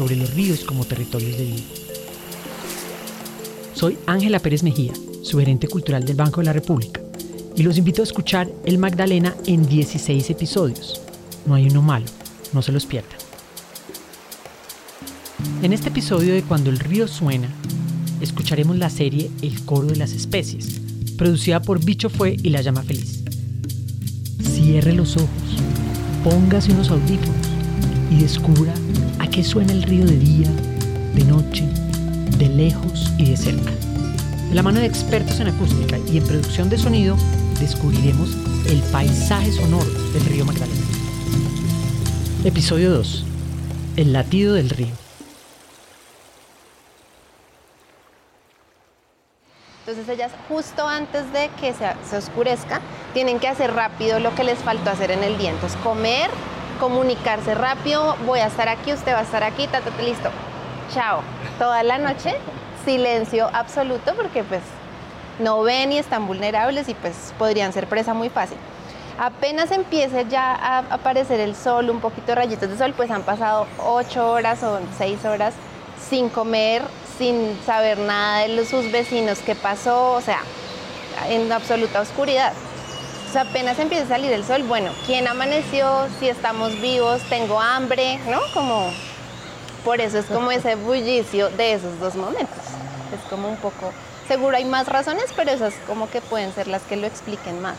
sobre los ríos como territorios de vida. Soy Ángela Pérez Mejía, su gerente cultural del Banco de la República, y los invito a escuchar El Magdalena en 16 episodios. No hay uno malo, no se los pierdan. En este episodio de Cuando el río suena, escucharemos la serie El coro de las especies, producida por Bicho Fue y La Llama Feliz. Cierre los ojos, póngase unos audífonos y descubra a qué suena el río de día, de noche, de lejos y de cerca. De la mano de expertos en acústica y en producción de sonido, descubriremos el paisaje sonoro del río Magdalena. Episodio 2. El latido del río. Entonces ellas justo antes de que se, oscurezca tienen que hacer rápido lo que les faltó hacer en el día. Entonces comer, comunicarse rápido, voy a estar aquí, usted va a estar aquí, ta, listo. Chao. Toda la noche silencio absoluto porque pues no ven y están vulnerables y pues podrían ser presa muy fácil. Apenas empiece ya a aparecer el sol, un poquito de rayitos de sol, pues han pasado ocho horas o seis horas sin comer, sin saber nada de sus vecinos, qué pasó, o sea, en absoluta oscuridad. O sea, apenas empieza a salir el sol, bueno, ¿quién amaneció? Si estamos vivos, tengo hambre, ¿no? Como, por eso es como ese bullicio de esos dos momentos. Es como un poco, seguro hay más razones, pero esas como que pueden ser las que lo expliquen más.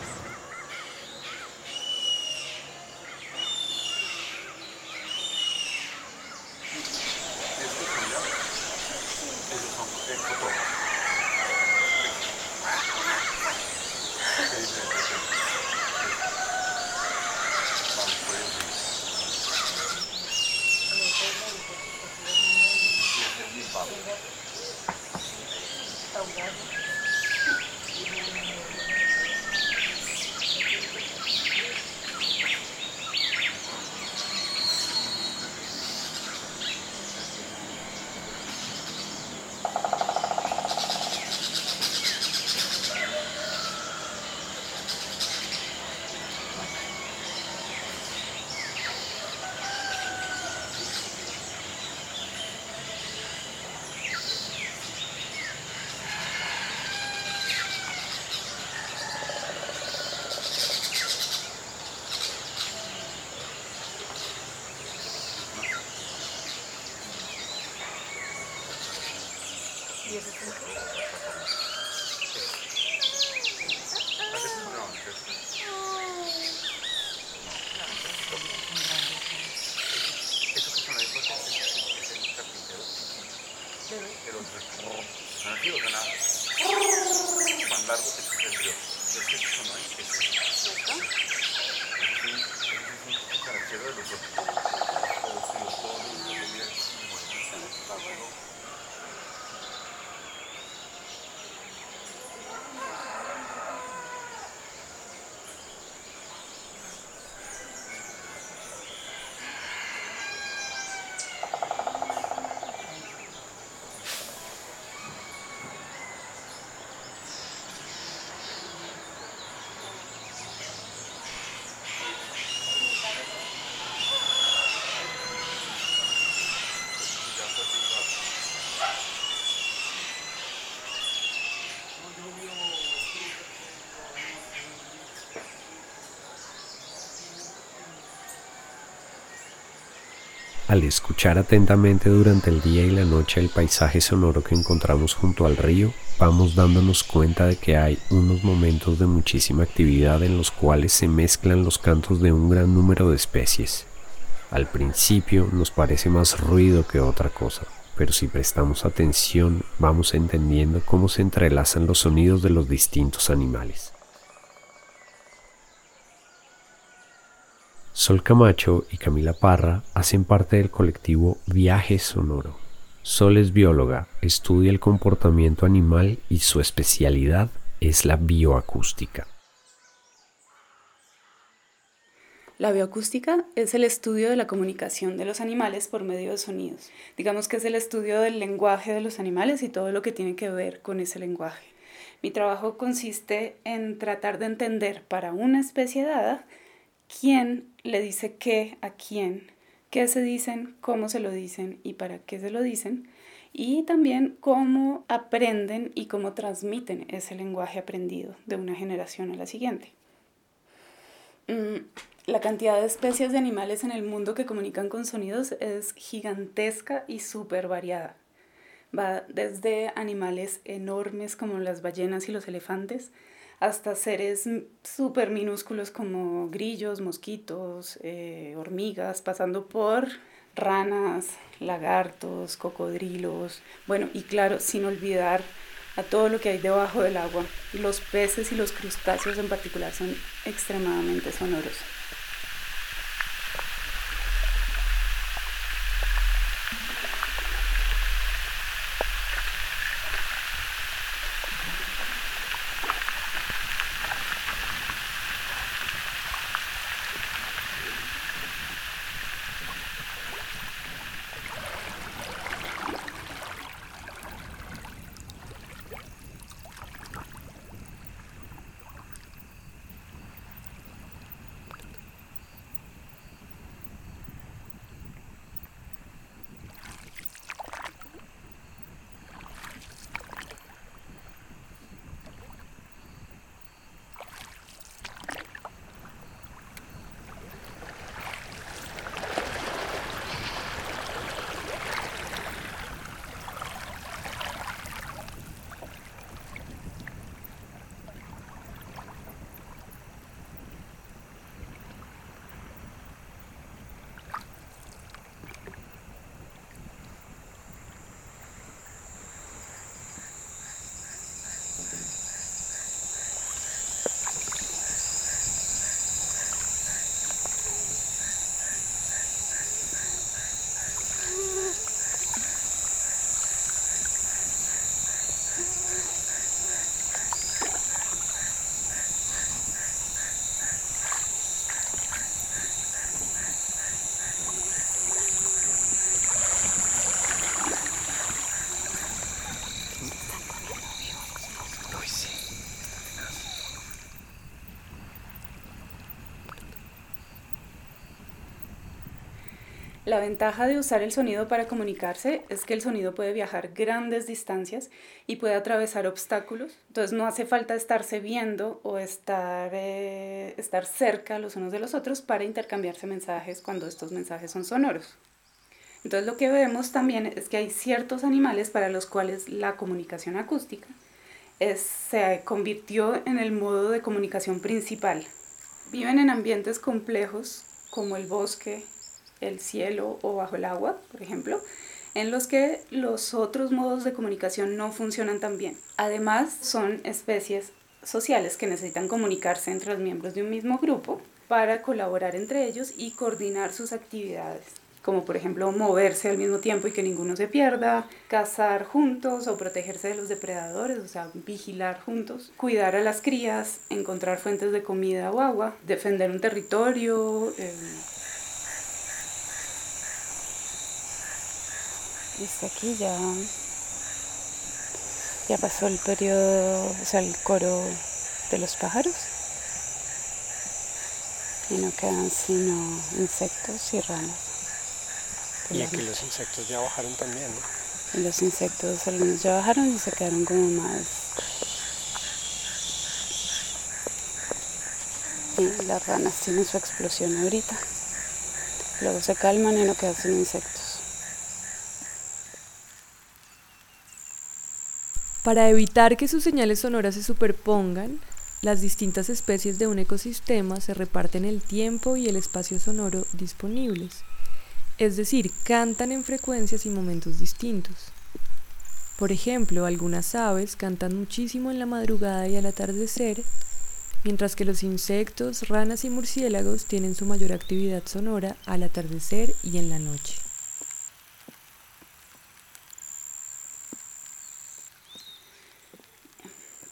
Al escuchar atentamente durante el día y la noche el paisaje sonoro que encontramos junto al río, vamos dándonos cuenta de que hay unos momentos de muchísima actividad en los cuales se mezclan los cantos de un gran número de especies. Al principio nos parece más ruido que otra cosa, pero si prestamos atención vamos entendiendo cómo se entrelazan los sonidos de los distintos animales. Sol Camacho y Camila Parra hacen parte del colectivo Viaje Sonoro, Sol es bióloga, estudia el comportamiento animal y su especialidad es la bioacústica. La bioacústica es el estudio de la comunicación de los animales por medio de sonidos. Digamos que es el estudio del lenguaje de los animales y todo lo que tiene que ver con ese lenguaje. Mi trabajo consiste en tratar de entender para una especie dada quién le dice qué a quién, qué se dicen, cómo se lo dicen y para qué se lo dicen, y también cómo aprenden y cómo transmiten ese lenguaje aprendido de una generación a la siguiente. Mm, la cantidad de especies de animales en el mundo que comunican con sonidos es gigantesca y súper variada. Va desde animales enormes como las ballenas y los elefantes hasta seres súper minúsculos como grillos, mosquitos, eh, hormigas, pasando por ranas, lagartos, cocodrilos, bueno, y claro, sin olvidar a todo lo que hay debajo del agua. Los peces y los crustáceos en particular son extremadamente sonoros. La ventaja de usar el sonido para comunicarse es que el sonido puede viajar grandes distancias y puede atravesar obstáculos. Entonces no hace falta estarse viendo o estar, eh, estar cerca los unos de los otros para intercambiarse mensajes cuando estos mensajes son sonoros. Entonces lo que vemos también es que hay ciertos animales para los cuales la comunicación acústica se convirtió en el modo de comunicación principal. Viven en ambientes complejos como el bosque, el cielo o bajo el agua, por ejemplo, en los que los otros modos de comunicación no funcionan tan bien. Además, son especies sociales que necesitan comunicarse entre los miembros de un mismo grupo para colaborar entre ellos y coordinar sus actividades, como por ejemplo moverse al mismo tiempo y que ninguno se pierda, cazar juntos o protegerse de los depredadores, o sea, vigilar juntos, cuidar a las crías, encontrar fuentes de comida o agua, defender un territorio, eh, Dice aquí ya, ya pasó el periodo, o sea, el coro de los pájaros. Y no quedan sino insectos y ranas. Y aquí los insectos ya bajaron también, ¿no? Y los insectos algunos ya bajaron y se quedaron como más. Las ranas tienen su explosión ahorita. Luego se calman y no quedan sin insectos. Para evitar que sus señales sonoras se superpongan, las distintas especies de un ecosistema se reparten el tiempo y el espacio sonoro disponibles, es decir, cantan en frecuencias y momentos distintos. Por ejemplo, algunas aves cantan muchísimo en la madrugada y al atardecer, mientras que los insectos, ranas y murciélagos tienen su mayor actividad sonora al atardecer y en la noche.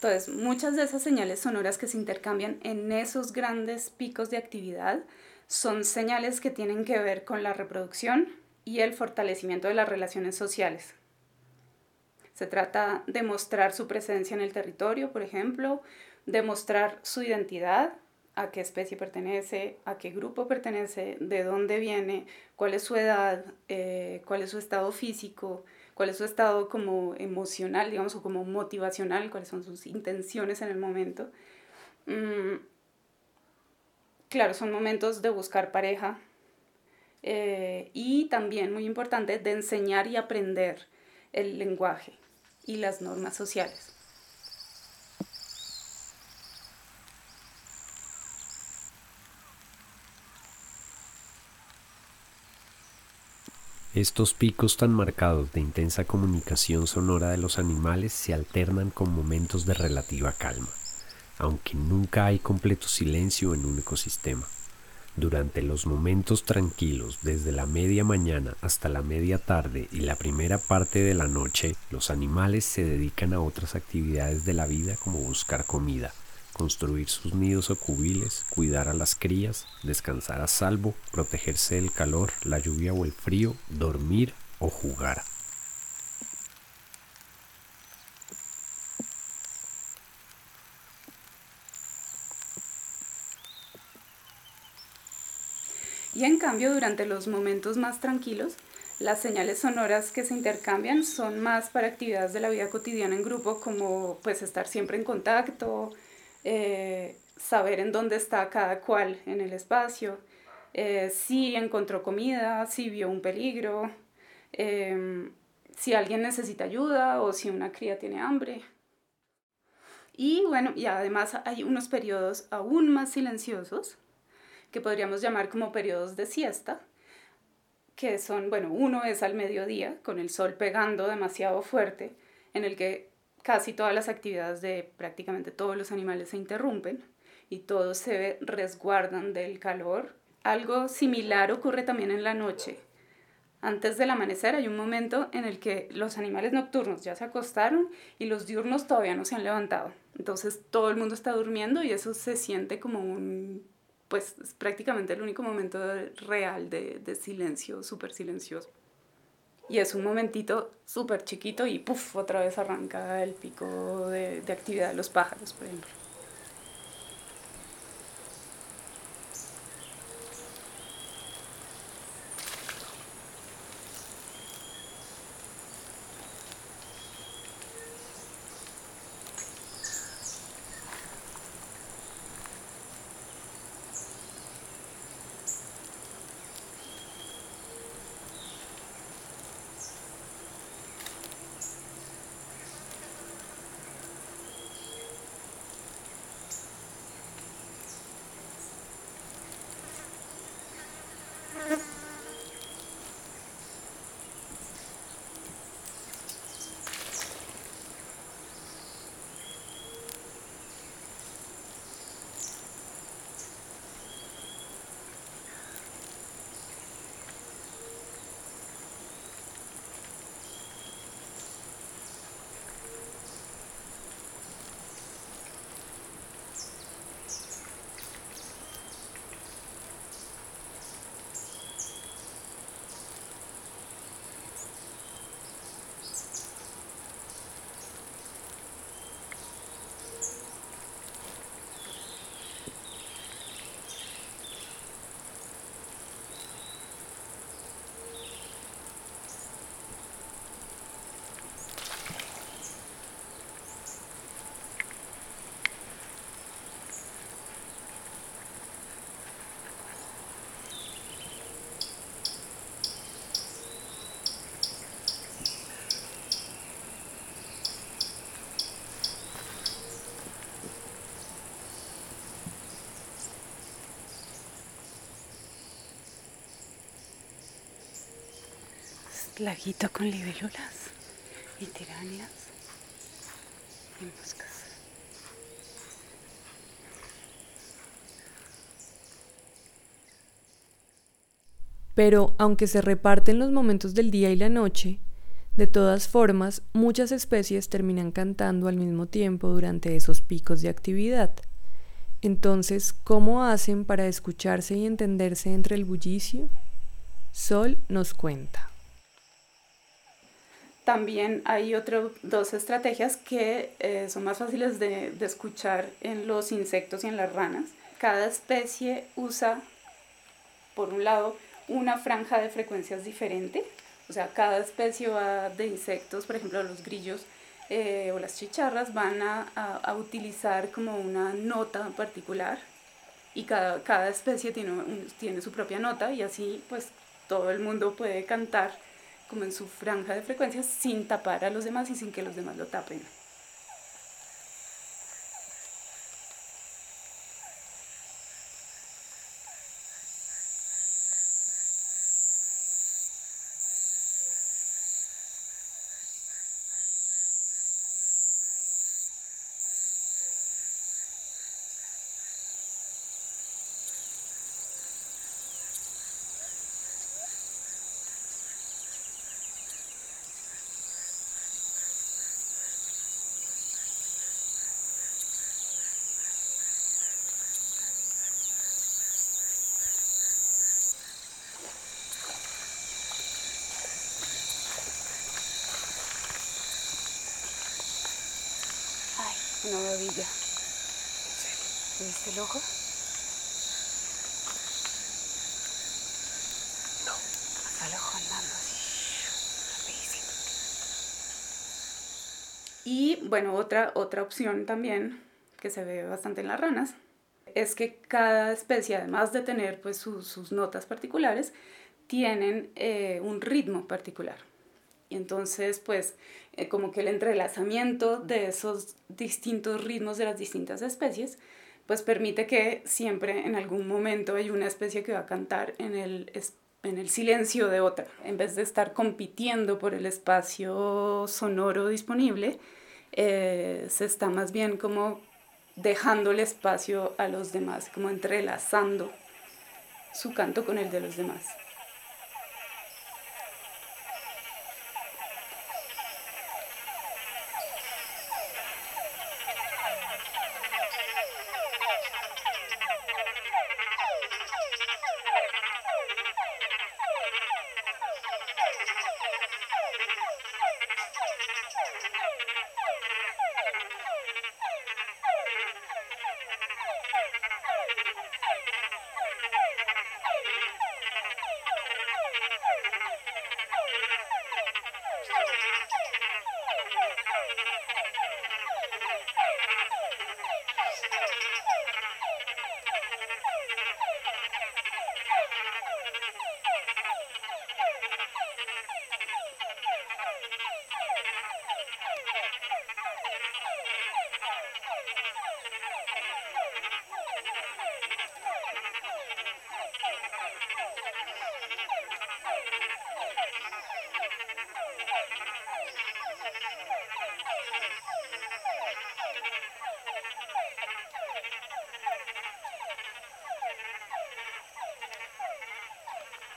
Entonces, muchas de esas señales sonoras que se intercambian en esos grandes picos de actividad son señales que tienen que ver con la reproducción y el fortalecimiento de las relaciones sociales. Se trata de mostrar su presencia en el territorio, por ejemplo, demostrar su identidad, a qué especie pertenece, a qué grupo pertenece, de dónde viene, cuál es su edad, eh, cuál es su estado físico, cuál es su estado como emocional, digamos, o como motivacional, cuáles son sus intenciones en el momento. Mm, claro, son momentos de buscar pareja eh, y también, muy importante, de enseñar y aprender el lenguaje y las normas sociales. Estos picos tan marcados de intensa comunicación sonora de los animales se alternan con momentos de relativa calma, aunque nunca hay completo silencio en un ecosistema. Durante los momentos tranquilos, desde la media mañana hasta la media tarde y la primera parte de la noche, los animales se dedican a otras actividades de la vida como buscar comida, construir sus nidos o cubiles, cuidar a las crías, descansar a salvo, protegerse del calor, la lluvia o el frío, dormir o jugar. Y en cambio, durante los momentos más tranquilos, las señales sonoras que se intercambian son más para actividades de la vida cotidiana en grupo, como pues estar siempre en contacto, eh, saber en dónde está cada cual en el espacio, eh, si encontró comida, si vio un peligro, em, si alguien necesita ayuda o si una cría tiene hambre. Y bueno, y además hay unos periodos aún más silenciosos que podríamos llamar como periodos de siesta, que son, bueno, uno es al mediodía, con el sol pegando demasiado fuerte, en el que casi todas las actividades de prácticamente todos los animales se interrumpen y todos se resguardan del calor. Algo similar ocurre también en la noche. Antes del amanecer hay un momento en el que los animales nocturnos ya se acostaron y los diurnos todavía no se han levantado. Entonces todo el mundo está durmiendo y eso se siente como un, pues es prácticamente el único momento real de, de silencio, súper silencioso y es un momentito súper chiquito y puff, otra vez arranca el pico de, de actividad de los pájaros, por ejemplo. Laguito con libélulas y tiranias y moscas. Pero aunque se reparten los momentos del día y la noche, De todas formas, muchas especies terminan cantando al mismo tiempo durante esos picos de actividad. Entonces, ¿cómo hacen para escucharse y entenderse entre el bullicio? Sol nos cuenta. También hay otras dos estrategias que eh, son más fáciles de, de escuchar en los insectos y en las ranas. Cada especie usa, por un lado, una franja de frecuencias diferente. O sea, cada especie va de insectos, por ejemplo, los grillos eh, o las chicharras van a, a, utilizar como una nota particular y cada, cada especie tiene, tiene su propia nota y así pues todo el mundo puede cantar como en su franja de frecuencias sin tapar a los demás y sin que los demás lo tapen. El ojo? No. Pasa el ojo andando así, rapidísimo. Y bueno, otra, otra opción también que se ve bastante en las ranas es que cada especie, además de tener pues, sus, sus notas particulares, tienen eh, un ritmo particular. Y entonces, pues, eh, como que el entrelazamiento de esos distintos ritmos de las distintas especies, pues permite que siempre en algún momento hay una especie que va a cantar en el, en el silencio de otra. En vez de estar compitiendo por el espacio sonoro disponible, eh, se está más bien como dejando el espacio a los demás, como entrelazando su canto con el de los demás.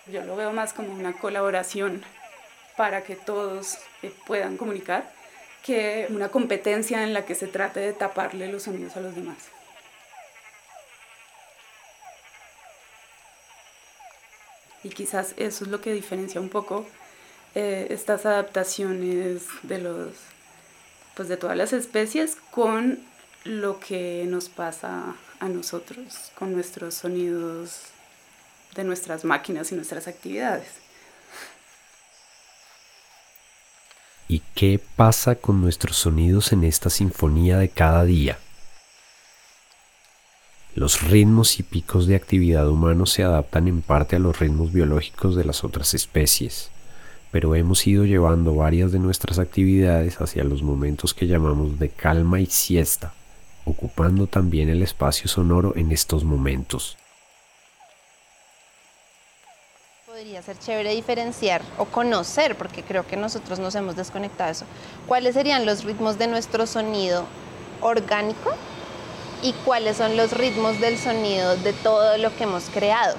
Yo lo veo más como una colaboración para que todos eh, puedan comunicar que una competencia en la que se trate de taparle los sonidos a los demás. Y quizás eso es lo que diferencia un poco eh, estas adaptaciones de los pues de todas las especies con lo que nos pasa a nosotros con nuestros sonidos de nuestras máquinas y nuestras actividades. ¿Y qué pasa con nuestros sonidos en esta sinfonía de cada día? Los ritmos y picos de actividad humanos se adaptan en parte a los ritmos biológicos de las otras especies, pero hemos ido llevando varias de nuestras actividades hacia los momentos que llamamos de calma y siesta, ocupando también el espacio sonoro en estos momentos. Podría ser chévere diferenciar o conocer, porque creo que nosotros nos hemos desconectado de eso. ¿Cuáles serían los ritmos de nuestro sonido orgánico y cuáles son los ritmos del sonido de todo lo que hemos creado?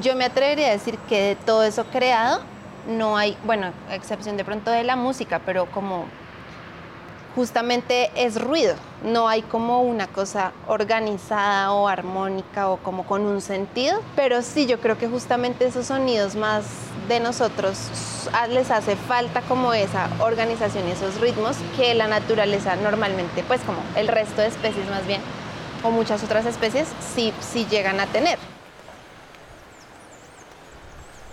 Yo me atrevería a decir que de todo eso creado, no hay, bueno, a excepción de pronto de la música, pero como justamente es ruido, no hay como una cosa organizada o armónica o como con un sentido, pero sí yo creo que justamente esos sonidos más de nosotros les hace falta como esa organización y esos ritmos que la naturaleza normalmente, pues como el resto de especies más bien, o muchas otras especies, sí, sí llegan a tener.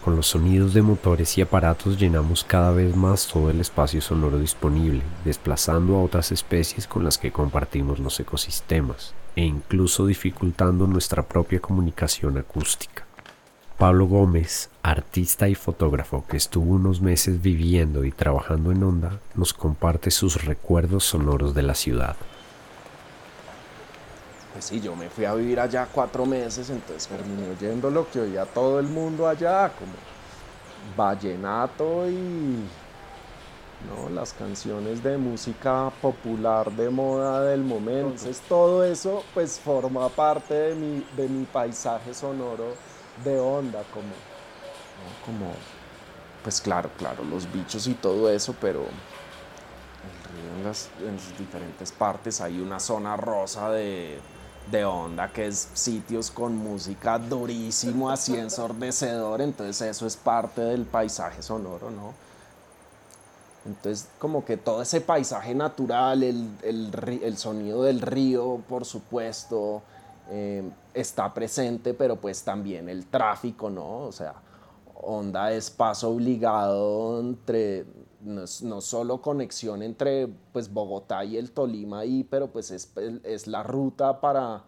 Con los sonidos de motores y aparatos llenamos cada vez más todo el espacio sonoro disponible, desplazando a otras especies con las que compartimos los ecosistemas e incluso dificultando nuestra propia comunicación acústica. Pablo Gómez, artista y fotógrafo que estuvo unos meses viviendo y trabajando en Onda, nos comparte sus recuerdos sonoros de la ciudad. Pues sí, yo me fui a vivir allá cuatro meses, entonces terminé oyendo lo que oía todo el mundo allá, como vallenato y ¿no? las canciones de música popular de moda del momento. Entonces todo eso pues forma parte de mi, de mi paisaje sonoro de onda, como, como, pues claro, claro, los bichos y todo eso, pero el río en las, en las diferentes partes hay una zona rosa de de onda, que es sitios con música durísimo, así ensordecedor, entonces eso es parte del paisaje sonoro, ¿no? Entonces, como que todo ese paisaje natural, el, sonido del río, por supuesto, eh, está presente, pero pues también el tráfico, ¿no? O sea, onda es paso obligado entre, no, solo conexión entre pues, Bogotá y el Tolima ahí, pero pues es, la ruta para,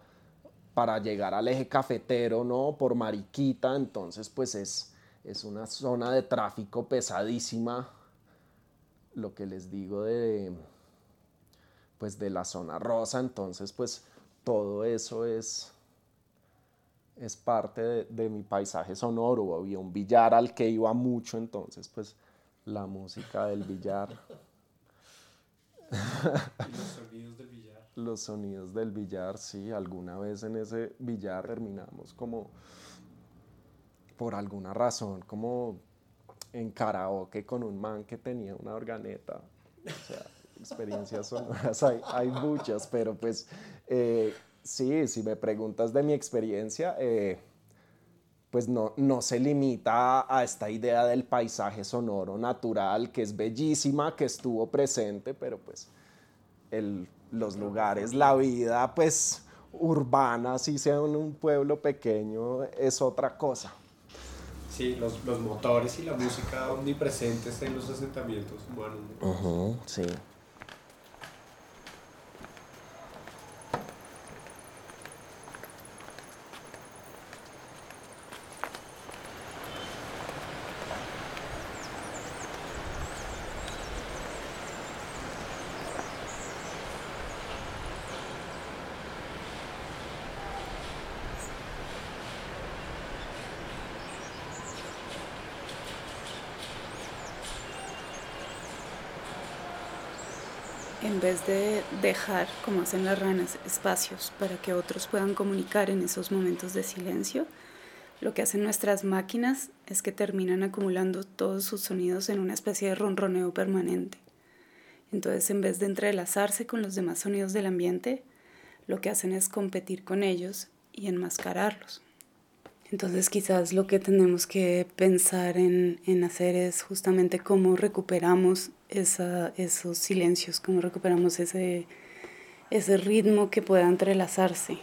para llegar al eje cafetero, ¿no? Por Mariquita, entonces pues es, es una zona de tráfico pesadísima, lo que les digo de, pues de la zona rosa, entonces pues todo eso es, es parte de, de mi paisaje sonoro, había un billar al que iba mucho, entonces pues la música del billar. ¿Y los sonidos del billar? Los sonidos del billar, sí. Alguna vez en ese billar terminamos como, por alguna razón, como en karaoke con un man que tenía una organeta. O sea, experiencias sonoras hay, hay muchas, pero pues eh, sí, si me preguntas de mi experiencia, eh, pues no, no se limita a, esta idea del paisaje sonoro natural, que es bellísima, que estuvo presente, pero pues los lugares, la vida, pues urbana, si sea en un pueblo pequeño, es otra cosa. Sí, los, motores y la música omnipresentes en los asentamientos humanos. sí. En vez de dejar, como hacen las ranas, espacios para que otros puedan comunicar en esos momentos de silencio, lo que hacen nuestras máquinas es que terminan acumulando todos sus sonidos en una especie de ronroneo permanente. Entonces, en vez de entrelazarse con los demás sonidos del ambiente, lo que hacen es competir con ellos y enmascararlos. Entonces quizás lo que tenemos que pensar en, hacer es justamente cómo recuperamos esos silencios, cómo recuperamos ese, ese ritmo que pueda entrelazarse.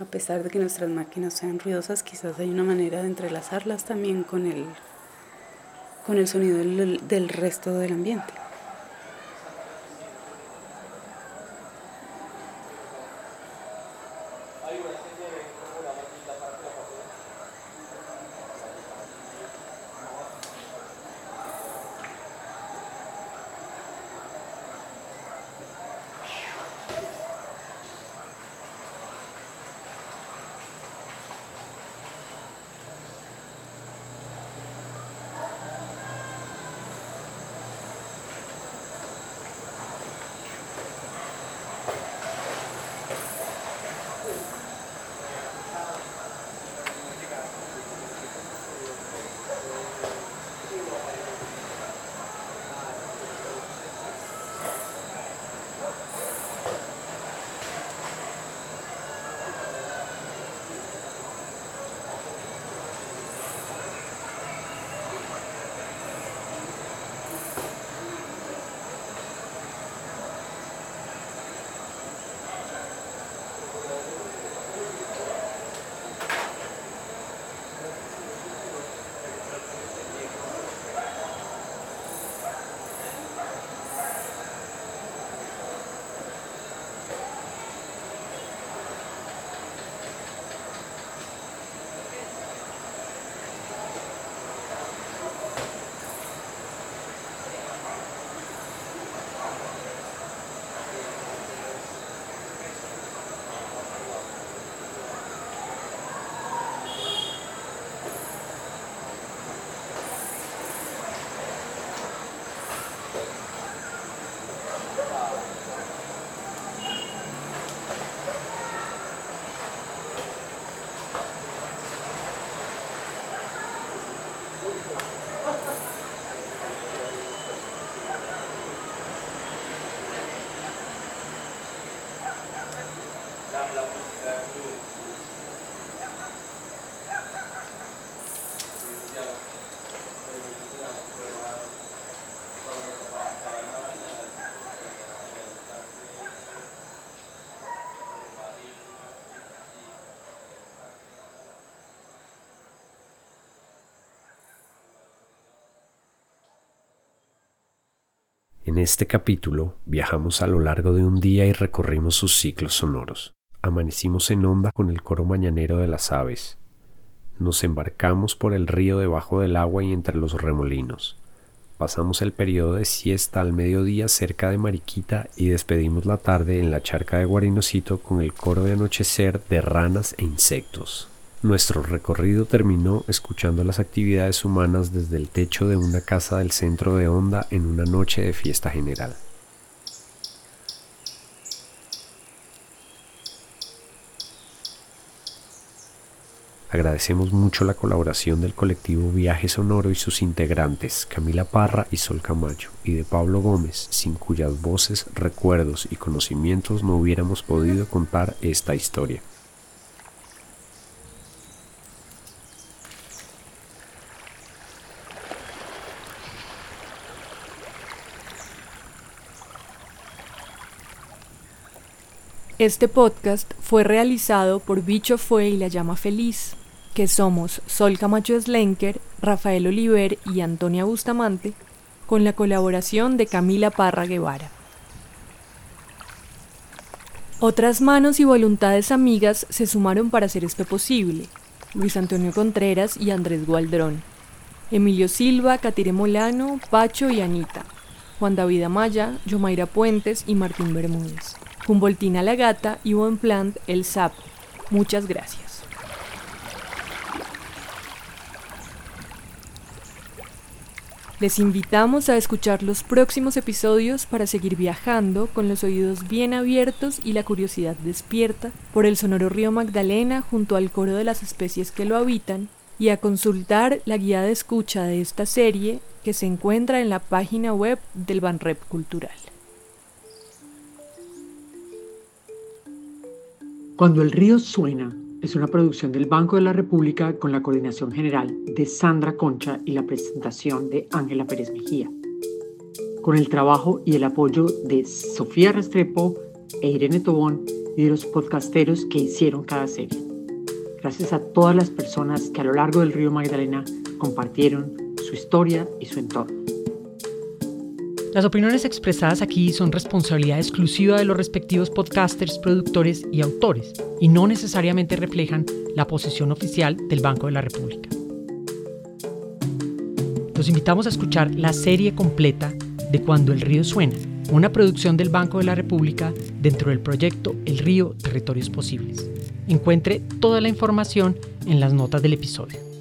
A pesar de que nuestras máquinas sean ruidosas, quizás hay una manera de entrelazarlas también con el, con el sonido del resto del ambiente. En este capítulo viajamos a lo largo de un día y recorrimos sus ciclos sonoros. Amanecimos en onda con el coro mañanero de las aves. Nos embarcamos por el río debajo del agua y entre los remolinos. Pasamos el periodo de siesta al mediodía cerca de Mariquita y despedimos la tarde en la charca de Guarinocito con el coro de anochecer de ranas e insectos. Nuestro recorrido terminó escuchando las actividades humanas desde el techo de una casa del centro de Onda en una noche de fiesta general. Agradecemos mucho la colaboración del colectivo Viaje Sonoro y sus integrantes, Camila Parra y Sol Camacho, y de Pablo Gómez, sin cuyas voces, recuerdos y conocimientos no hubiéramos podido contar esta historia. Este podcast fue realizado por Bicho Fue y La Llama Feliz, que somos Sol Camacho Slenker, Rafael Oliver y Antonia Bustamante, con la colaboración de Camila Parra Guevara. Otras manos y voluntades amigas se sumaron para hacer esto posible. Luis Antonio Contreras y Andrés Gualdrón. Emilio Silva, Catire Molano, Pacho y Anita. Juan David Amaya, Yomaira Puentes y Martín Bermúdez. Humboldtina la Gata y Buen Plant el Sapo. Muchas gracias. Les invitamos a escuchar los próximos episodios para seguir viajando con los oídos bien abiertos y la curiosidad despierta por el sonoro río Magdalena junto al coro de las especies que lo habitan y a consultar la guía de escucha de esta serie que se encuentra en la página web del Banrep Cultural. Cuando el río suena es una producción del Banco de la República con la coordinación general de Sandra Concha y la presentación de Ángela Pérez Mejía, con el trabajo y el apoyo de Sofía Restrepo e Irene Tobón y de los podcasteros que hicieron cada serie. Gracias a todas las personas que a lo largo del río Magdalena compartieron su historia y su entorno. Las opiniones expresadas aquí son responsabilidad exclusiva de los respectivos podcasters, productores y autores, y no necesariamente reflejan la posición oficial del Banco de la República. Los invitamos a escuchar la serie completa de Cuando el río suena, una producción del Banco de la República dentro del proyecto El río Territorios Posibles. Encuentre toda la información en las notas del episodio.